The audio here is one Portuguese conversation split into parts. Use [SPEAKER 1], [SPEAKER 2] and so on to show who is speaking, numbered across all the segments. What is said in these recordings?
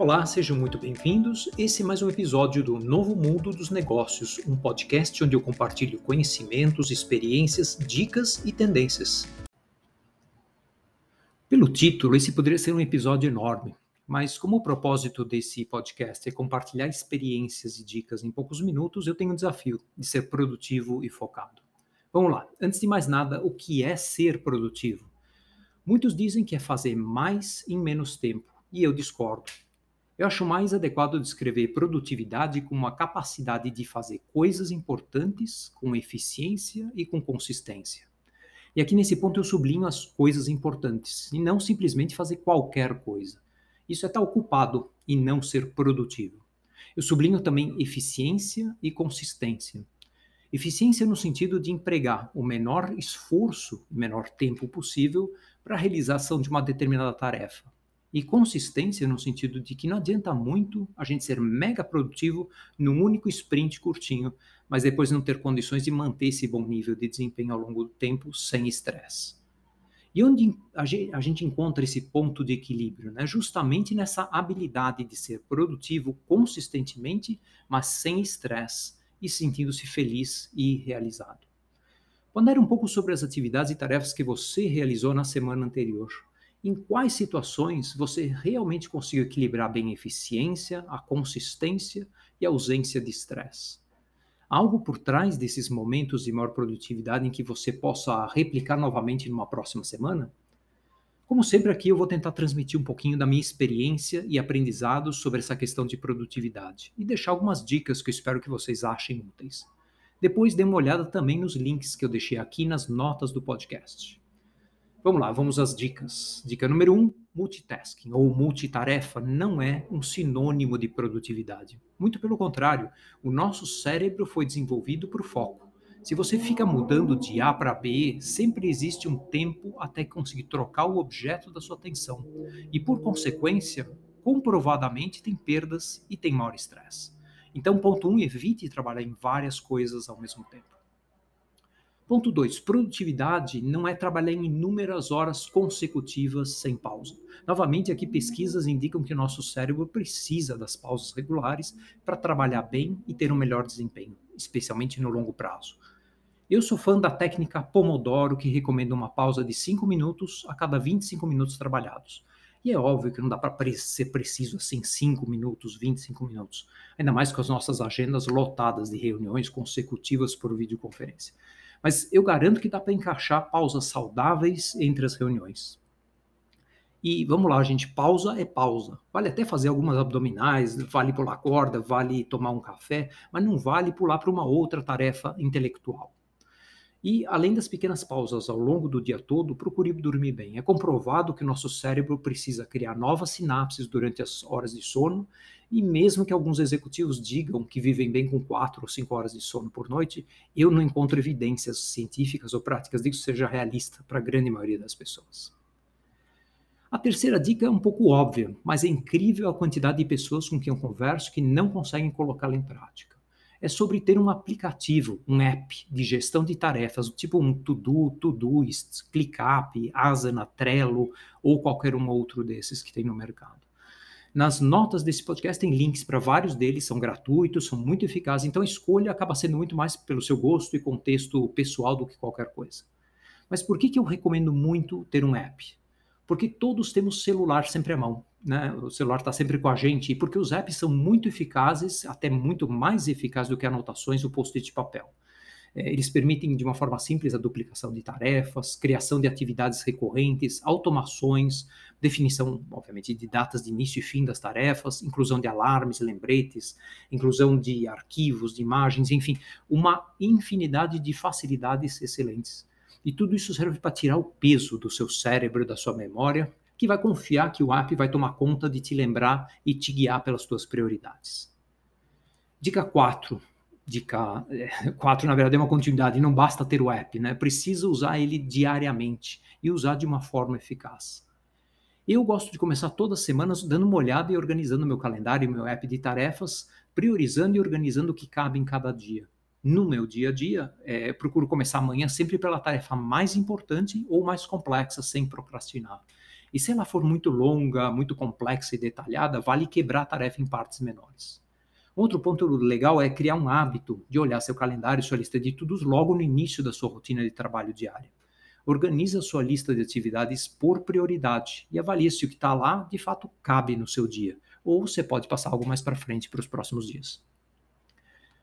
[SPEAKER 1] Olá, sejam muito bem-vindos. Esse é mais um episódio do Novo Mundo dos Negócios, um podcast onde eu compartilho conhecimentos, experiências, dicas e tendências. Pelo título, esse poderia ser um episódio enorme, mas como o propósito desse podcast é compartilhar experiências e dicas em poucos minutos, eu tenho o desafio de ser produtivo e focado. Vamos lá. Antes de mais nada, o que é ser produtivo? Muitos dizem que é fazer mais em menos tempo, e eu discordo. Eu acho mais adequado descrever produtividade como a capacidade de fazer coisas importantes com eficiência e com consistência. E aqui nesse ponto eu sublinho as coisas importantes, e não simplesmente fazer qualquer coisa. Isso é estar ocupado e não ser produtivo. Eu sublinho também eficiência e consistência. Eficiência no sentido de empregar o menor esforço menor tempo possível para a realização de uma determinada tarefa e consistência no sentido de que não adianta muito a gente ser mega produtivo num único sprint curtinho, mas depois não ter condições de manter esse bom nível de desempenho ao longo do tempo sem estresse. E onde a gente encontra esse ponto de equilíbrio? Né? Justamente nessa habilidade de ser produtivo consistentemente, mas sem estresse e sentindo-se feliz e realizado. Pondere um pouco sobre as atividades e tarefas que você realizou na semana anterior em quais situações você realmente conseguiu equilibrar bem a eficiência, a consistência e a ausência de estresse. Algo por trás desses momentos de maior produtividade em que você possa replicar novamente numa próxima semana? Como sempre, aqui eu vou tentar transmitir um pouquinho da minha experiência e aprendizado sobre essa questão de produtividade e deixar algumas dicas que eu espero que vocês achem úteis. Depois dê uma olhada também nos links que eu deixei aqui nas notas do podcast. Vamos lá, vamos às dicas. Dica número um: multitasking ou multitarefa não é um sinônimo de produtividade. Muito pelo contrário, o nosso cérebro foi desenvolvido para o foco. Se você fica mudando de A para B, sempre existe um tempo até conseguir trocar o objeto da sua atenção. E por consequência, comprovadamente tem perdas e tem maior estresse. Então, ponto 1, um, evite trabalhar em várias coisas ao mesmo tempo. Ponto 2. Produtividade não é trabalhar em inúmeras horas consecutivas sem pausa. Novamente, aqui pesquisas indicam que o nosso cérebro precisa das pausas regulares para trabalhar bem e ter um melhor desempenho, especialmente no longo prazo. Eu sou fã da técnica Pomodoro, que recomenda uma pausa de 5 minutos a cada 25 minutos trabalhados. E é óbvio que não dá para ser preciso assim 5 minutos, 25 minutos, ainda mais com as nossas agendas lotadas de reuniões consecutivas por videoconferência. Mas eu garanto que dá para encaixar pausas saudáveis entre as reuniões. E vamos lá, gente, pausa é pausa. Vale até fazer algumas abdominais, vale pular corda, vale tomar um café, mas não vale pular para uma outra tarefa intelectual. E, além das pequenas pausas ao longo do dia todo, procure dormir bem. É comprovado que o nosso cérebro precisa criar novas sinapses durante as horas de sono, e mesmo que alguns executivos digam que vivem bem com 4 ou 5 horas de sono por noite, eu não encontro evidências científicas ou práticas de que isso seja realista para a grande maioria das pessoas. A terceira dica é um pouco óbvia, mas é incrível a quantidade de pessoas com quem eu converso que não conseguem colocá-la em prática é sobre ter um aplicativo, um app de gestão de tarefas, tipo um To-Do, Todoist, ClickUp, Asana, Trello ou qualquer um outro desses que tem no mercado. Nas notas desse podcast tem links para vários deles, são gratuitos, são muito eficazes, então a escolha acaba sendo muito mais pelo seu gosto e contexto pessoal do que qualquer coisa. Mas por que, que eu recomendo muito ter um app? Porque todos temos celular sempre à mão né, o celular está sempre com a gente, e porque os apps são muito eficazes, até muito mais eficazes do que anotações ou post-it de papel. É, eles permitem, de uma forma simples, a duplicação de tarefas, criação de atividades recorrentes, automações, definição, obviamente, de datas de início e fim das tarefas, inclusão de alarmes, lembretes, inclusão de arquivos, de imagens, enfim, uma infinidade de facilidades excelentes. E tudo isso serve para tirar o peso do seu cérebro, da sua memória, que vai confiar que o app vai tomar conta de te lembrar e te guiar pelas tuas prioridades. Dica 4. Dica 4, é, na verdade, é uma continuidade. Não basta ter o app, né? Precisa usar ele diariamente e usar de uma forma eficaz. Eu gosto de começar todas as semanas dando uma olhada e organizando meu calendário e meu app de tarefas, priorizando e organizando o que cabe em cada dia. No meu dia a dia, é, procuro começar amanhã sempre pela tarefa mais importante ou mais complexa, sem procrastinar. E se ela for muito longa, muito complexa e detalhada, vale quebrar a tarefa em partes menores. Outro ponto legal é criar um hábito de olhar seu calendário, sua lista de tudos logo no início da sua rotina de trabalho diária. Organize a sua lista de atividades por prioridade e avalie se o que está lá de fato cabe no seu dia, ou você pode passar algo mais para frente para os próximos dias.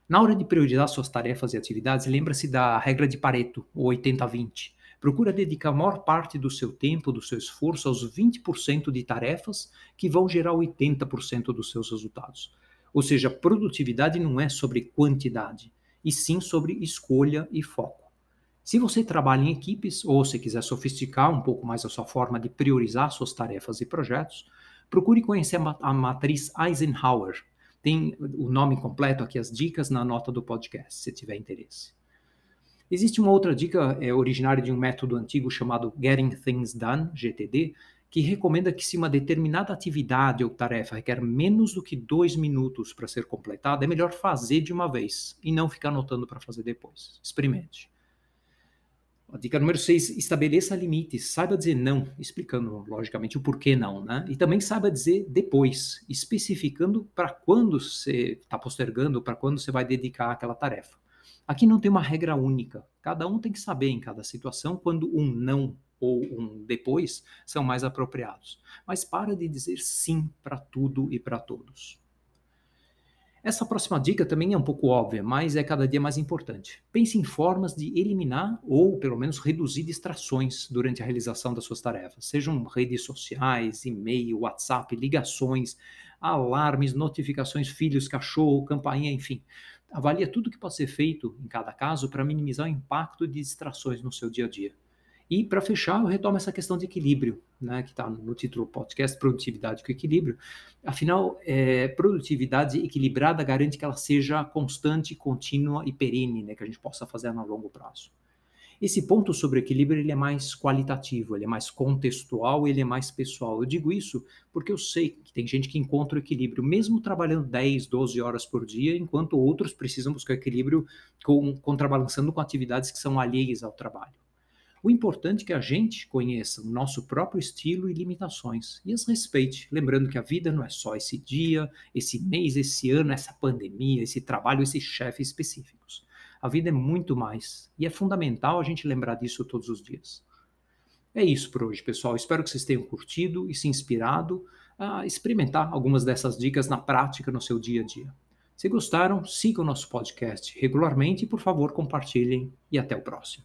[SPEAKER 1] Na hora de priorizar suas tarefas e atividades, lembra-se da regra de Pareto, o 80-20. Procura dedicar a maior parte do seu tempo, do seu esforço aos 20% de tarefas que vão gerar 80% dos seus resultados. Ou seja, produtividade não é sobre quantidade, e sim sobre escolha e foco. Se você trabalha em equipes ou se quiser sofisticar um pouco mais a sua forma de priorizar suas tarefas e projetos, procure conhecer a matriz Eisenhower, tem o nome completo aqui, as dicas na nota do podcast, se tiver interesse. Existe uma outra dica é, originária de um método antigo chamado Getting Things Done, GTD, que recomenda que se uma determinada atividade ou tarefa requer menos do que dois minutos para ser completada, é melhor fazer de uma vez e não ficar anotando para fazer depois. Experimente. A dica número 6, estabeleça limites. Saiba dizer não, explicando logicamente o porquê não, né? E também saiba dizer depois, especificando para quando você está postergando, para quando você vai dedicar aquela tarefa. Aqui não tem uma regra única. Cada um tem que saber em cada situação quando um não ou um depois são mais apropriados. Mas para de dizer sim para tudo e para todos. Essa próxima dica também é um pouco óbvia, mas é cada dia mais importante. Pense em formas de eliminar ou, pelo menos, reduzir distrações durante a realização das suas tarefas, sejam redes sociais, e-mail, WhatsApp, ligações, alarmes, notificações, filhos, cachorro, campainha, enfim. Avalie tudo que pode ser feito em cada caso para minimizar o impacto de distrações no seu dia a dia. E para fechar, eu retomo essa questão de equilíbrio, né, que está no título do podcast, Produtividade com Equilíbrio. Afinal, é, produtividade equilibrada garante que ela seja constante, contínua e perene, né, que a gente possa fazer a longo prazo. Esse ponto sobre equilíbrio ele é mais qualitativo, ele é mais contextual, ele é mais pessoal. Eu digo isso porque eu sei que tem gente que encontra o equilíbrio mesmo trabalhando 10, 12 horas por dia, enquanto outros precisam buscar equilíbrio com, contrabalançando com atividades que são alheias ao trabalho. O importante é que a gente conheça o nosso próprio estilo e limitações e as respeite, lembrando que a vida não é só esse dia, esse mês, esse ano, essa pandemia, esse trabalho, esses chefes específicos. A vida é muito mais e é fundamental a gente lembrar disso todos os dias. É isso por hoje, pessoal. Espero que vocês tenham curtido e se inspirado a experimentar algumas dessas dicas na prática no seu dia a dia. Se gostaram, sigam o nosso podcast regularmente e, por favor, compartilhem e até o próximo.